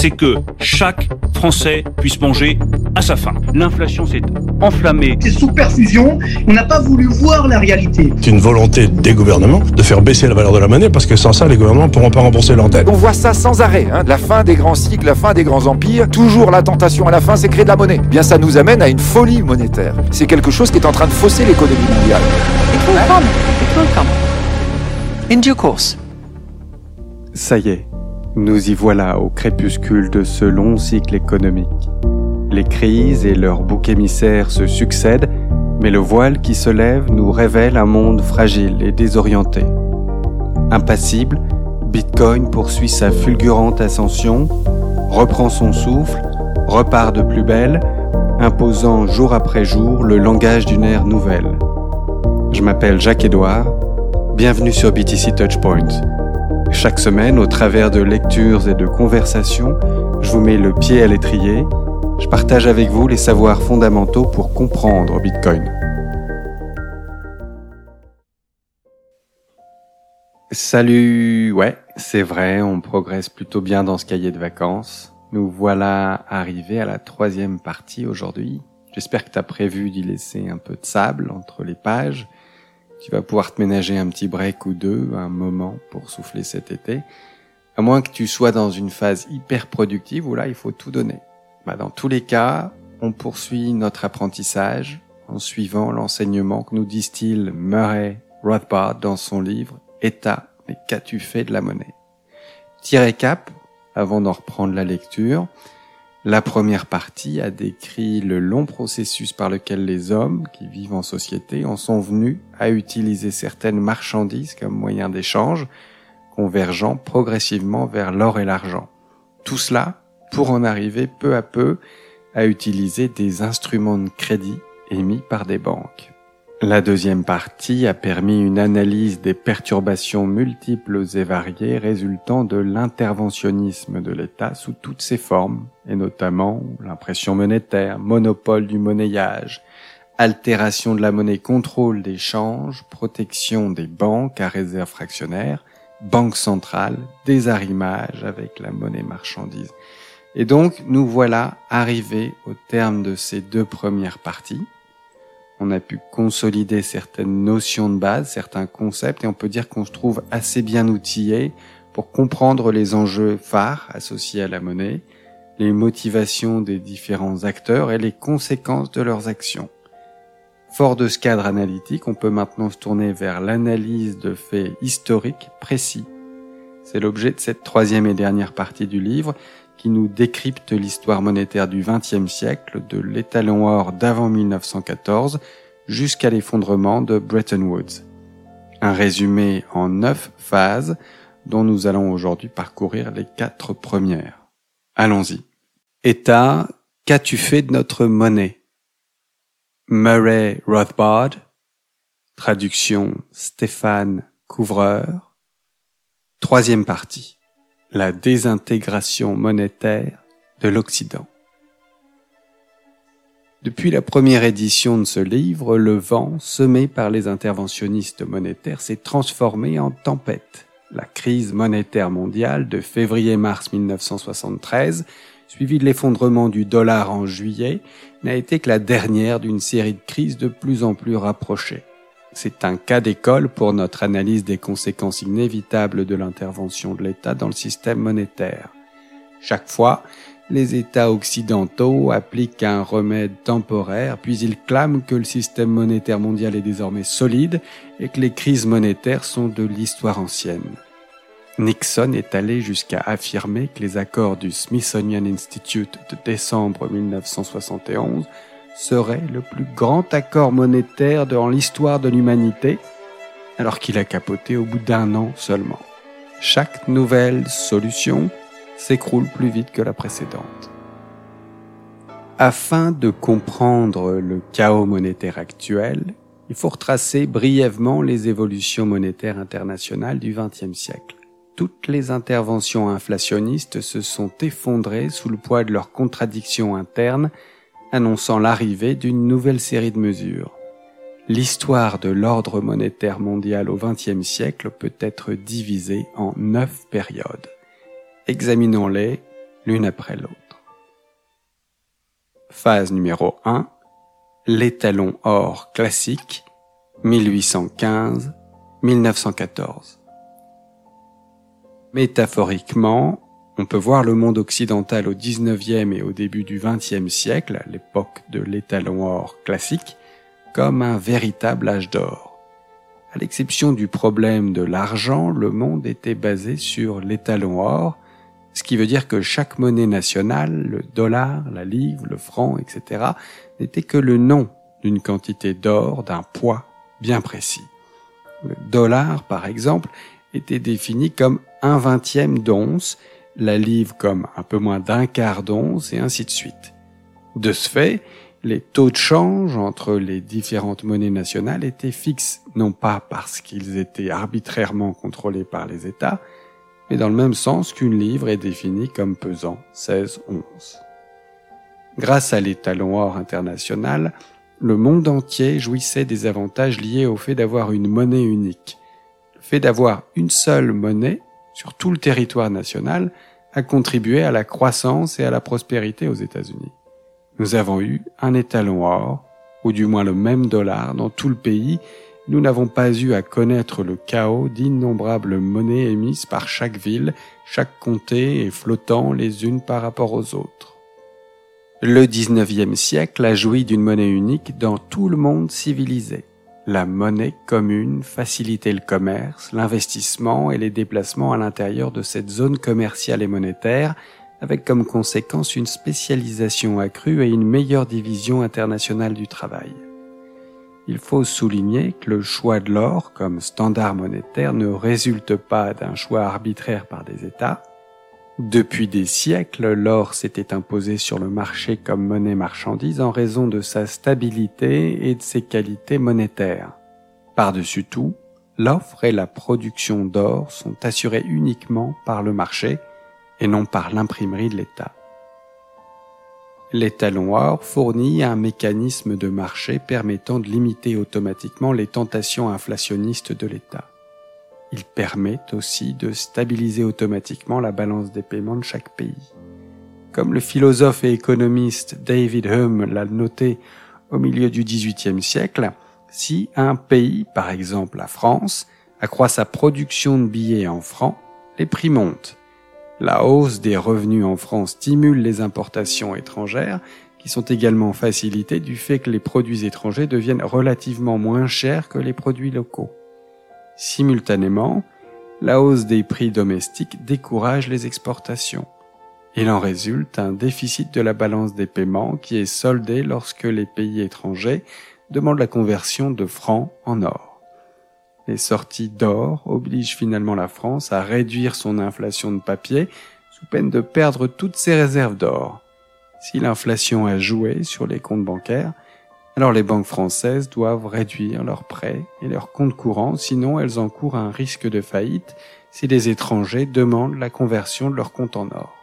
c'est que chaque Français puisse manger à sa faim. L'inflation s'est enflammée. C'est sous perfusion, on n'a pas voulu voir la réalité. C'est une volonté des gouvernements de faire baisser la valeur de la monnaie parce que sans ça, les gouvernements ne pourront pas rembourser leur dette. On voit ça sans arrêt, hein. la fin des grands cycles, la fin des grands empires, toujours la tentation à la fin, c'est créer de la monnaie. Eh bien, ça nous amène à une folie monétaire. C'est quelque chose qui est en train de fausser l'économie mondiale. It will come. It will come. In due course. Ça y est, nous y voilà au crépuscule de ce long cycle économique. Les crises et leurs boucs émissaires se succèdent, mais le voile qui se lève nous révèle un monde fragile et désorienté. Impassible, Bitcoin poursuit sa fulgurante ascension, reprend son souffle, repart de plus belle, imposant jour après jour le langage d'une ère nouvelle. Je m'appelle Jacques-Édouard, bienvenue sur BTC Touchpoint. Chaque semaine, au travers de lectures et de conversations, je vous mets le pied à l'étrier, je partage avec vous les savoirs fondamentaux pour comprendre Bitcoin. Salut, ouais, c'est vrai, on progresse plutôt bien dans ce cahier de vacances. Nous voilà arrivés à la troisième partie aujourd'hui. J'espère que tu as prévu d'y laisser un peu de sable entre les pages. Tu vas pouvoir te ménager un petit break ou deux, un moment pour souffler cet été. À moins que tu sois dans une phase hyper productive où là, il faut tout donner. Bah, dans tous les cas, on poursuit notre apprentissage en suivant l'enseignement que nous distille Murray Rothbard dans son livre État, mais qu'as-tu fait de la monnaie? Petit récap, avant d'en reprendre la lecture. La première partie a décrit le long processus par lequel les hommes qui vivent en société en sont venus à utiliser certaines marchandises comme moyen d'échange, convergeant progressivement vers l'or et l'argent. Tout cela pour en arriver peu à peu à utiliser des instruments de crédit émis par des banques. La deuxième partie a permis une analyse des perturbations multiples et variées résultant de l'interventionnisme de l'État sous toutes ses formes, et notamment l'impression monétaire, monopole du monnayage, altération de la monnaie, contrôle des changes, protection des banques à réserve fractionnaire, banque centrale, désarrimage avec la monnaie marchandise. Et donc, nous voilà arrivés au terme de ces deux premières parties on a pu consolider certaines notions de base, certains concepts, et on peut dire qu'on se trouve assez bien outillé pour comprendre les enjeux phares associés à la monnaie, les motivations des différents acteurs et les conséquences de leurs actions. Fort de ce cadre analytique, on peut maintenant se tourner vers l'analyse de faits historiques précis. C'est l'objet de cette troisième et dernière partie du livre qui nous décrypte l'histoire monétaire du XXe siècle, de l'étalon or d'avant 1914 jusqu'à l'effondrement de Bretton Woods. Un résumé en neuf phases dont nous allons aujourd'hui parcourir les quatre premières. Allons-y. État, qu'as-tu fait de notre monnaie? Murray Rothbard, traduction Stéphane Couvreur. Troisième partie la désintégration monétaire de l'Occident. Depuis la première édition de ce livre, le vent, semé par les interventionnistes monétaires, s'est transformé en tempête. La crise monétaire mondiale de février-mars 1973, suivie de l'effondrement du dollar en juillet, n'a été que la dernière d'une série de crises de plus en plus rapprochées. C'est un cas d'école pour notre analyse des conséquences inévitables de l'intervention de l'État dans le système monétaire. Chaque fois, les États occidentaux appliquent un remède temporaire, puis ils clament que le système monétaire mondial est désormais solide et que les crises monétaires sont de l'histoire ancienne. Nixon est allé jusqu'à affirmer que les accords du Smithsonian Institute de décembre 1971 serait le plus grand accord monétaire dans l'histoire de l'humanité, alors qu'il a capoté au bout d'un an seulement. Chaque nouvelle solution s'écroule plus vite que la précédente. Afin de comprendre le chaos monétaire actuel, il faut retracer brièvement les évolutions monétaires internationales du XXe siècle. Toutes les interventions inflationnistes se sont effondrées sous le poids de leurs contradictions internes annonçant l'arrivée d'une nouvelle série de mesures. L'histoire de l'ordre monétaire mondial au XXe siècle peut être divisée en neuf périodes. Examinons-les l'une après l'autre. Phase numéro 1. L'étalon or classique 1815-1914. Métaphoriquement, on peut voir le monde occidental au 19e et au début du 20e siècle, l'époque de l'étalon or classique, comme un véritable âge d'or. À l'exception du problème de l'argent, le monde était basé sur l'étalon or, ce qui veut dire que chaque monnaie nationale, le dollar, la livre, le franc, etc., n'était que le nom d'une quantité d'or, d'un poids bien précis. Le dollar, par exemple, était défini comme un vingtième d'once, la livre comme un peu moins d'un quart d'once, et ainsi de suite. De ce fait, les taux de change entre les différentes monnaies nationales étaient fixes, non pas parce qu'ils étaient arbitrairement contrôlés par les États, mais dans le même sens qu'une livre est définie comme pesant 16 onces. Grâce à l'étalon or international, le monde entier jouissait des avantages liés au fait d'avoir une monnaie unique. Le fait d'avoir une seule monnaie sur tout le territoire national a contribué à la croissance et à la prospérité aux États-Unis. Nous avons eu un étalon or, ou du moins le même dollar, dans tout le pays. Nous n'avons pas eu à connaître le chaos d'innombrables monnaies émises par chaque ville, chaque comté et flottant les unes par rapport aux autres. Le XIXe siècle a joui d'une monnaie unique dans tout le monde civilisé. La monnaie commune facilitait le commerce, l'investissement et les déplacements à l'intérieur de cette zone commerciale et monétaire, avec comme conséquence une spécialisation accrue et une meilleure division internationale du travail. Il faut souligner que le choix de l'or comme standard monétaire ne résulte pas d'un choix arbitraire par des États, depuis des siècles, l'or s'était imposé sur le marché comme monnaie marchandise en raison de sa stabilité et de ses qualités monétaires. Par-dessus tout, l'offre et la production d'or sont assurées uniquement par le marché et non par l'imprimerie de l'État. L'étalon or fournit un mécanisme de marché permettant de limiter automatiquement les tentations inflationnistes de l'État. Il permet aussi de stabiliser automatiquement la balance des paiements de chaque pays. Comme le philosophe et économiste David Hume l'a noté au milieu du XVIIIe siècle, si un pays, par exemple la France, accroît sa production de billets en francs, les prix montent. La hausse des revenus en France stimule les importations étrangères, qui sont également facilitées du fait que les produits étrangers deviennent relativement moins chers que les produits locaux. Simultanément, la hausse des prix domestiques décourage les exportations. Il en résulte un déficit de la balance des paiements qui est soldé lorsque les pays étrangers demandent la conversion de francs en or. Les sorties d'or obligent finalement la France à réduire son inflation de papier sous peine de perdre toutes ses réserves d'or. Si l'inflation a joué sur les comptes bancaires, alors les banques françaises doivent réduire leurs prêts et leurs comptes courants, sinon elles encourent un risque de faillite si les étrangers demandent la conversion de leurs comptes en or.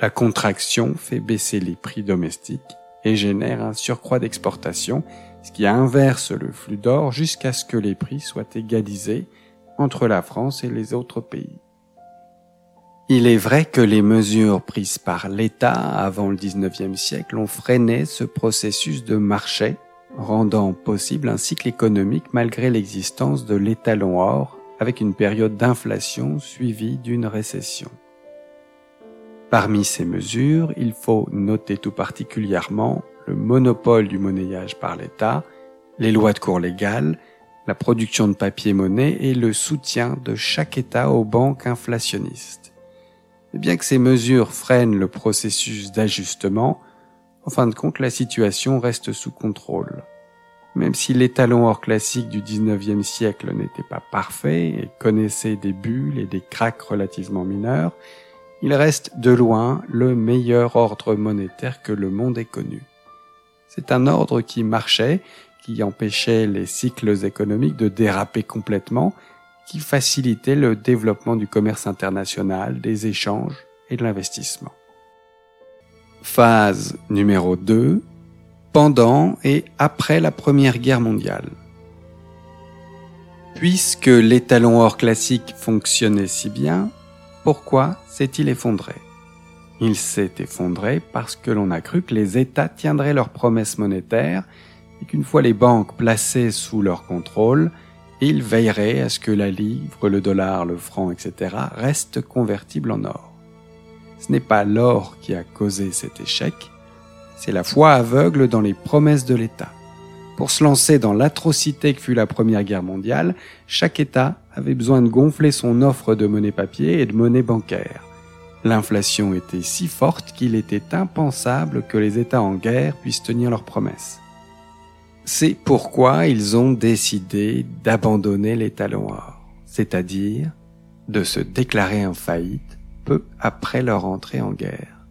La contraction fait baisser les prix domestiques et génère un surcroît d'exportation, ce qui inverse le flux d'or jusqu'à ce que les prix soient égalisés entre la France et les autres pays. Il est vrai que les mesures prises par l'État avant le XIXe siècle ont freiné ce processus de marché, rendant possible un cycle économique malgré l'existence de l'étalon or, avec une période d'inflation suivie d'une récession. Parmi ces mesures, il faut noter tout particulièrement le monopole du monnayage par l'État, les lois de cours légales, la production de papier-monnaie et le soutien de chaque État aux banques inflationnistes bien que ces mesures freinent le processus d'ajustement, en fin de compte, la situation reste sous contrôle. Même si l'étalon or classique du 19e siècle n'était pas parfait et connaissait des bulles et des cracks relativement mineurs, il reste de loin le meilleur ordre monétaire que le monde ait connu. C'est un ordre qui marchait, qui empêchait les cycles économiques de déraper complètement qui facilitait le développement du commerce international, des échanges et de l'investissement. Phase numéro 2. Pendant et après la Première Guerre mondiale. Puisque l'étalon or classique fonctionnait si bien, pourquoi s'est-il effondré? Il s'est effondré parce que l'on a cru que les États tiendraient leurs promesses monétaires et qu'une fois les banques placées sous leur contrôle, ils veilleraient à ce que la livre, le dollar, le franc, etc. restent convertibles en or. Ce n'est pas l'or qui a causé cet échec, c'est la foi aveugle dans les promesses de l'État. Pour se lancer dans l'atrocité que fut la Première Guerre mondiale, chaque État avait besoin de gonfler son offre de monnaie papier et de monnaie bancaire. L'inflation était si forte qu'il était impensable que les États en guerre puissent tenir leurs promesses. C'est pourquoi ils ont décidé d'abandonner les talons or, c'est-à-dire de se déclarer en faillite peu après leur entrée en guerre.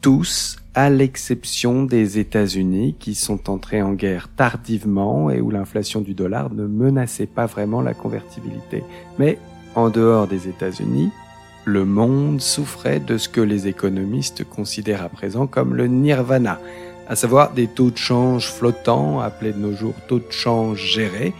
Tous, à l'exception des États-Unis qui sont entrés en guerre tardivement et où l'inflation du dollar ne menaçait pas vraiment la convertibilité. Mais en dehors des États-Unis, le monde souffrait de ce que les économistes considèrent à présent comme le nirvana, à savoir des taux de change flottants, appelés de nos jours taux de change gérés,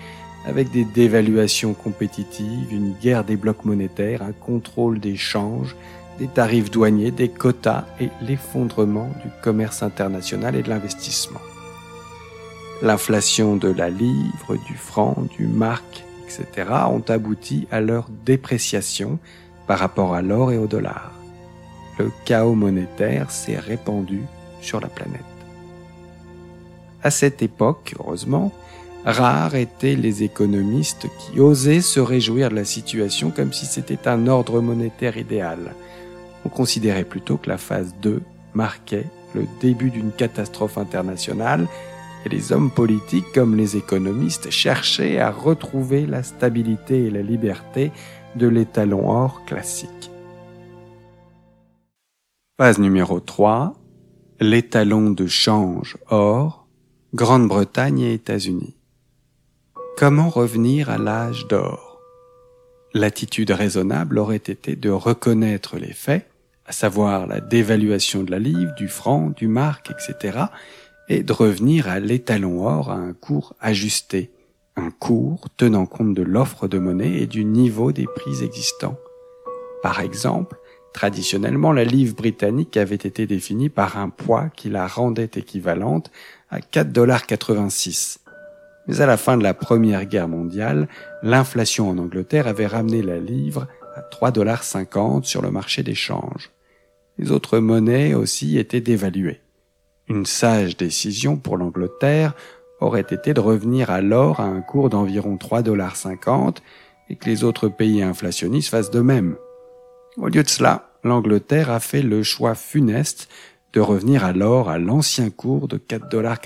avec des dévaluations compétitives, une guerre des blocs monétaires, un contrôle des changes, des tarifs douaniers, des quotas et l'effondrement du commerce international et de l'investissement. L'inflation de la livre, du franc, du marque, etc. ont abouti à leur dépréciation par rapport à l'or et au dollar. Le chaos monétaire s'est répandu sur la planète. À cette époque, heureusement, rares étaient les économistes qui osaient se réjouir de la situation comme si c'était un ordre monétaire idéal on considérait plutôt que la phase 2 marquait le début d'une catastrophe internationale et les hommes politiques comme les économistes cherchaient à retrouver la stabilité et la liberté de l'étalon or classique. Phase numéro 3. L'étalon de change or, Grande-Bretagne et États-Unis. Comment revenir à l'âge d'or? L'attitude raisonnable aurait été de reconnaître les faits à savoir la dévaluation de la livre, du franc, du marque, etc., et de revenir à l'étalon or à un cours ajusté, un cours tenant compte de l'offre de monnaie et du niveau des prix existants. Par exemple, traditionnellement, la livre britannique avait été définie par un poids qui la rendait équivalente à 4,86 Mais à la fin de la Première Guerre mondiale, l'inflation en Angleterre avait ramené la livre à 3,50 sur le marché des changes les autres monnaies aussi étaient dévaluées. Une sage décision pour l'Angleterre aurait été de revenir à l'or à un cours d'environ 3,50 dollars et que les autres pays inflationnistes fassent de même. Au lieu de cela, l'Angleterre a fait le choix funeste de revenir à l'or à l'ancien cours de 4,86 dollars.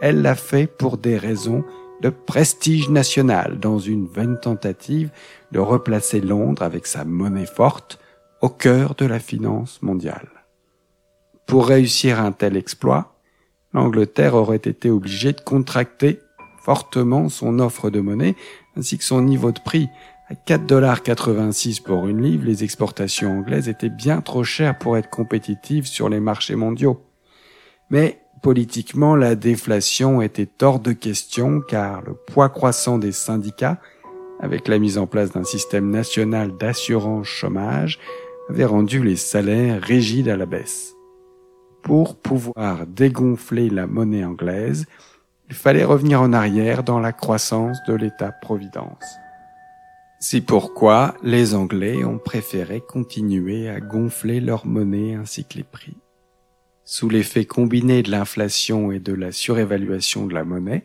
Elle l'a fait pour des raisons de prestige national dans une vaine tentative de replacer Londres avec sa monnaie forte au cœur de la finance mondiale. Pour réussir un tel exploit, l'Angleterre aurait été obligée de contracter fortement son offre de monnaie ainsi que son niveau de prix. À 4,86$ pour une livre, les exportations anglaises étaient bien trop chères pour être compétitives sur les marchés mondiaux. Mais politiquement, la déflation était hors de question car le poids croissant des syndicats, avec la mise en place d'un système national d'assurance chômage, avait rendu les salaires rigides à la baisse. Pour pouvoir dégonfler la monnaie anglaise, il fallait revenir en arrière dans la croissance de l'État-providence. C'est pourquoi les Anglais ont préféré continuer à gonfler leur monnaie ainsi que les prix. Sous l'effet combiné de l'inflation et de la surévaluation de la monnaie,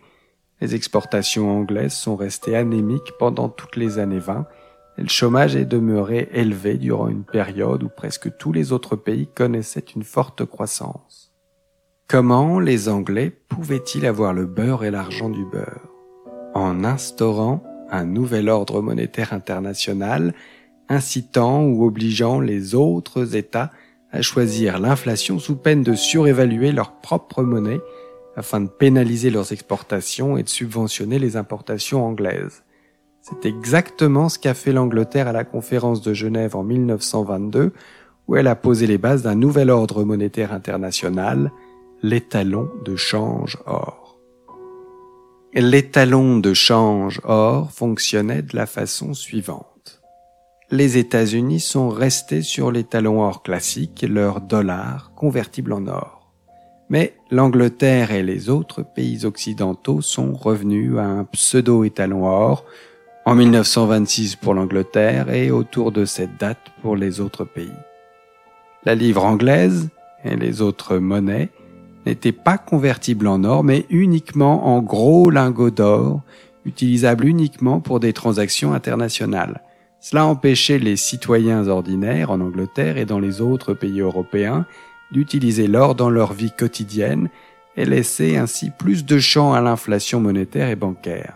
les exportations anglaises sont restées anémiques pendant toutes les années 20 le chômage est demeuré élevé durant une période où presque tous les autres pays connaissaient une forte croissance. Comment les Anglais pouvaient-ils avoir le beurre et l'argent du beurre? En instaurant un nouvel ordre monétaire international incitant ou obligeant les autres États à choisir l'inflation sous peine de surévaluer leur propre monnaie afin de pénaliser leurs exportations et de subventionner les importations anglaises. C'est exactement ce qu'a fait l'Angleterre à la conférence de Genève en 1922, où elle a posé les bases d'un nouvel ordre monétaire international, l'étalon de change or. L'étalon de change or fonctionnait de la façon suivante. les États-Unis sont restés sur les talons or classiques, leur dollar convertible en or. Mais l'Angleterre et les autres pays occidentaux sont revenus à un pseudo-étalon or en 1926 pour l'Angleterre et autour de cette date pour les autres pays. La livre anglaise et les autres monnaies n'étaient pas convertibles en or mais uniquement en gros lingots d'or utilisable uniquement pour des transactions internationales. Cela empêchait les citoyens ordinaires en Angleterre et dans les autres pays européens d'utiliser l'or dans leur vie quotidienne et laissait ainsi plus de champ à l'inflation monétaire et bancaire.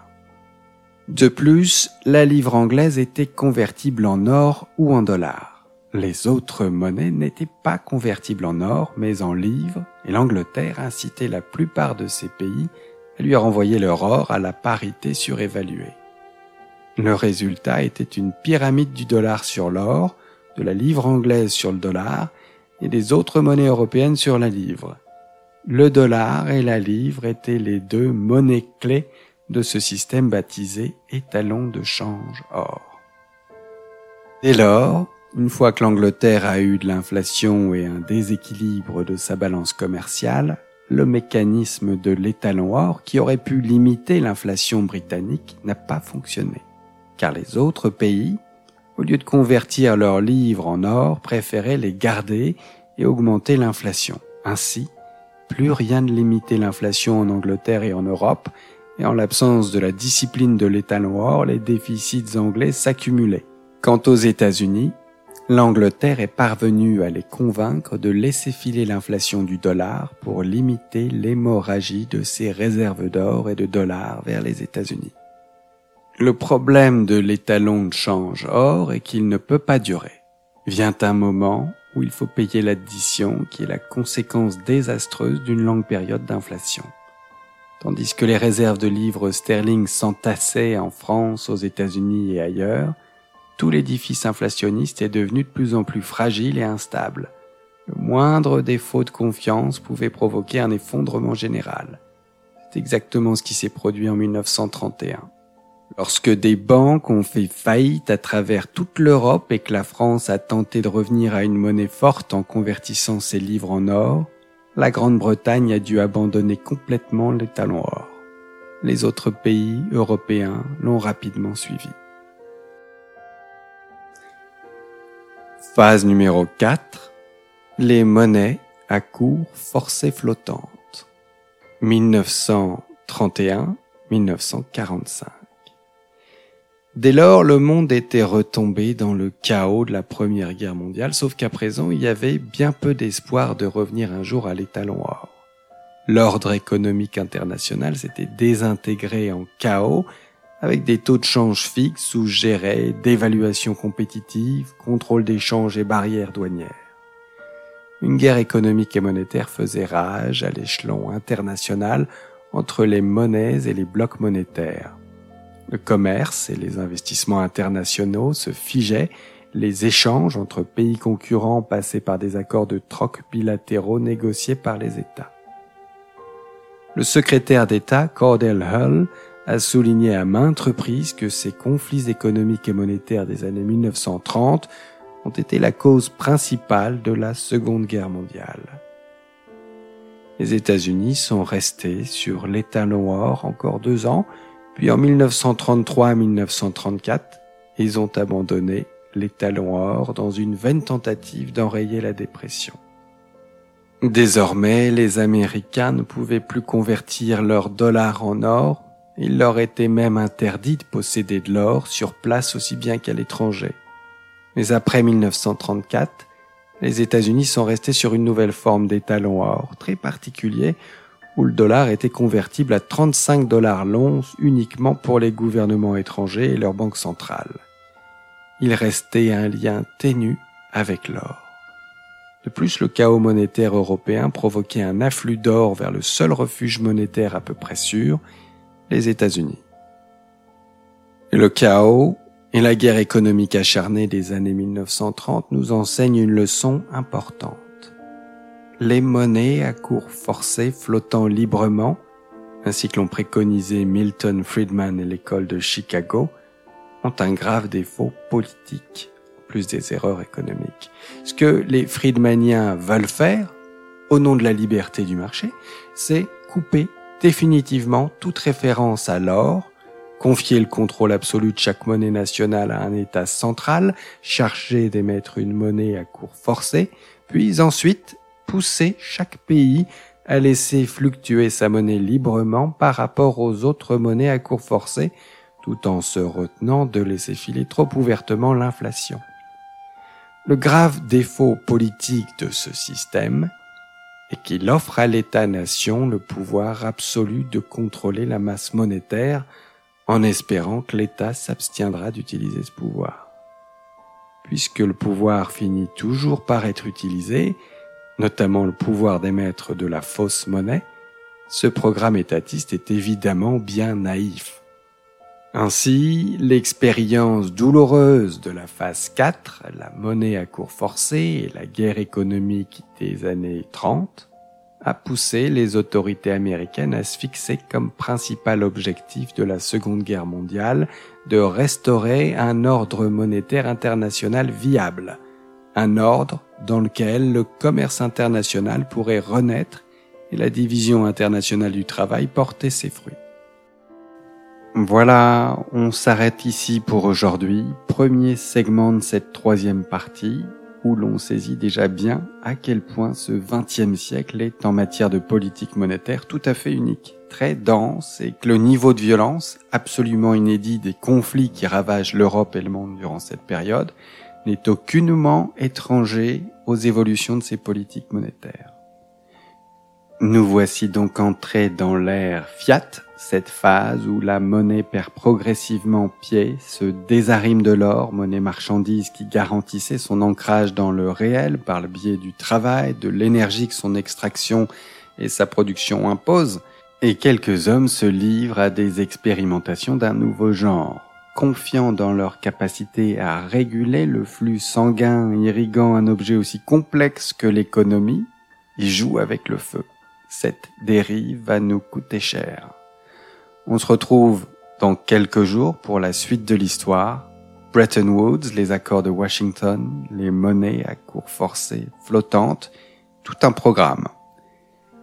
De plus, la livre anglaise était convertible en or ou en dollars. Les autres monnaies n'étaient pas convertibles en or, mais en livres, et l'Angleterre incitait la plupart de ces pays à lui renvoyer leur or à la parité surévaluée. Le résultat était une pyramide du dollar sur l'or, de la livre anglaise sur le dollar et des autres monnaies européennes sur la livre. Le dollar et la livre étaient les deux monnaies clés de ce système baptisé étalon de change or. Dès lors, une fois que l'Angleterre a eu de l'inflation et un déséquilibre de sa balance commerciale, le mécanisme de l'étalon or qui aurait pu limiter l'inflation britannique n'a pas fonctionné, car les autres pays, au lieu de convertir leurs livres en or, préféraient les garder et augmenter l'inflation. Ainsi, plus rien ne limitait l'inflation en Angleterre et en Europe, et en l'absence de la discipline de l'étalon or, les déficits anglais s'accumulaient. Quant aux États-Unis, l'Angleterre est parvenue à les convaincre de laisser filer l'inflation du dollar pour limiter l'hémorragie de ses réserves d'or et de dollars vers les États-Unis. Le problème de l'étalon de change or est qu'il ne peut pas durer. Vient un moment où il faut payer l'addition qui est la conséquence désastreuse d'une longue période d'inflation. Tandis que les réserves de livres sterling s'entassaient en France, aux États-Unis et ailleurs, tout l'édifice inflationniste est devenu de plus en plus fragile et instable. Le moindre défaut de confiance pouvait provoquer un effondrement général. C'est exactement ce qui s'est produit en 1931. Lorsque des banques ont fait faillite à travers toute l'Europe et que la France a tenté de revenir à une monnaie forte en convertissant ses livres en or, la Grande-Bretagne a dû abandonner complètement les talons or. Les autres pays européens l'ont rapidement suivi. Phase numéro 4. Les monnaies à cours forcés flottantes. 1931-1945. Dès lors, le monde était retombé dans le chaos de la Première Guerre mondiale, sauf qu'à présent, il y avait bien peu d'espoir de revenir un jour à l'étalon or. L'ordre économique international s'était désintégré en chaos, avec des taux de change fixes où gérait dévaluation compétitive, contrôle d'échange et barrières douanières. Une guerre économique et monétaire faisait rage à l'échelon international entre les monnaies et les blocs monétaires. Le commerce et les investissements internationaux se figeaient, les échanges entre pays concurrents passaient par des accords de troc bilatéraux négociés par les États. Le secrétaire d'État Cordell Hull a souligné à maintes reprises que ces conflits économiques et monétaires des années 1930 ont été la cause principale de la Seconde Guerre mondiale. Les États-Unis sont restés sur l'étalon or encore deux ans, puis en 1933-1934, ils ont abandonné les talons or dans une vaine tentative d'enrayer la dépression. Désormais, les Américains ne pouvaient plus convertir leurs dollars en or, il leur était même interdit de posséder de l'or sur place aussi bien qu'à l'étranger. Mais après 1934, les États-Unis sont restés sur une nouvelle forme d'étalon or, très particulier, où le dollar était convertible à 35 dollars l'once uniquement pour les gouvernements étrangers et leurs banques centrales. Il restait un lien ténu avec l'or. De plus, le chaos monétaire européen provoquait un afflux d'or vers le seul refuge monétaire à peu près sûr, les États-Unis. Le chaos et la guerre économique acharnée des années 1930 nous enseignent une leçon importante les monnaies à cours forcé flottant librement, ainsi que l'ont préconisé Milton Friedman et l'école de Chicago, ont un grave défaut politique. plus des erreurs économiques. Ce que les Friedmaniens veulent faire, au nom de la liberté du marché, c'est couper définitivement toute référence à l'or, confier le contrôle absolu de chaque monnaie nationale à un État central, chargé d'émettre une monnaie à cours forcé, puis ensuite pousser chaque pays à laisser fluctuer sa monnaie librement par rapport aux autres monnaies à cours forcé, tout en se retenant de laisser filer trop ouvertement l'inflation. Le grave défaut politique de ce système est qu'il offre à l'État-nation le pouvoir absolu de contrôler la masse monétaire en espérant que l'État s'abstiendra d'utiliser ce pouvoir. Puisque le pouvoir finit toujours par être utilisé, notamment le pouvoir d'émettre de la fausse monnaie, ce programme étatiste est évidemment bien naïf. Ainsi, l'expérience douloureuse de la phase 4, la monnaie à cours forcé et la guerre économique des années 30, a poussé les autorités américaines à se fixer comme principal objectif de la Seconde Guerre mondiale de restaurer un ordre monétaire international viable, un ordre dans lequel le commerce international pourrait renaître et la division internationale du travail porter ses fruits. Voilà, on s'arrête ici pour aujourd'hui, premier segment de cette troisième partie où l'on saisit déjà bien à quel point ce XXe siècle est en matière de politique monétaire tout à fait unique, très dense et que le niveau de violence absolument inédit des conflits qui ravagent l'Europe et le monde durant cette période n'est aucunement étranger aux évolutions de ces politiques monétaires. Nous voici donc entrés dans l'ère fiat, cette phase où la monnaie perd progressivement pied, se désarime de l'or, monnaie marchandise qui garantissait son ancrage dans le réel par le biais du travail, de l'énergie que son extraction et sa production imposent, et quelques hommes se livrent à des expérimentations d'un nouveau genre, confiants dans leur capacité à réguler le flux sanguin irriguant un objet aussi complexe que l'économie, ils jouent avec le feu. Cette dérive va nous coûter cher. On se retrouve dans quelques jours pour la suite de l'histoire. Bretton Woods, les accords de Washington, les monnaies à cours forcés flottantes, tout un programme.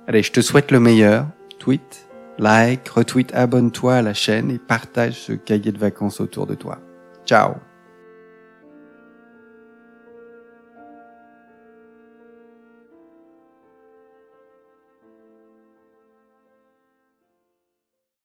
Allez, je te souhaite le meilleur. Tweet, like, retweet, abonne-toi à la chaîne et partage ce cahier de vacances autour de toi. Ciao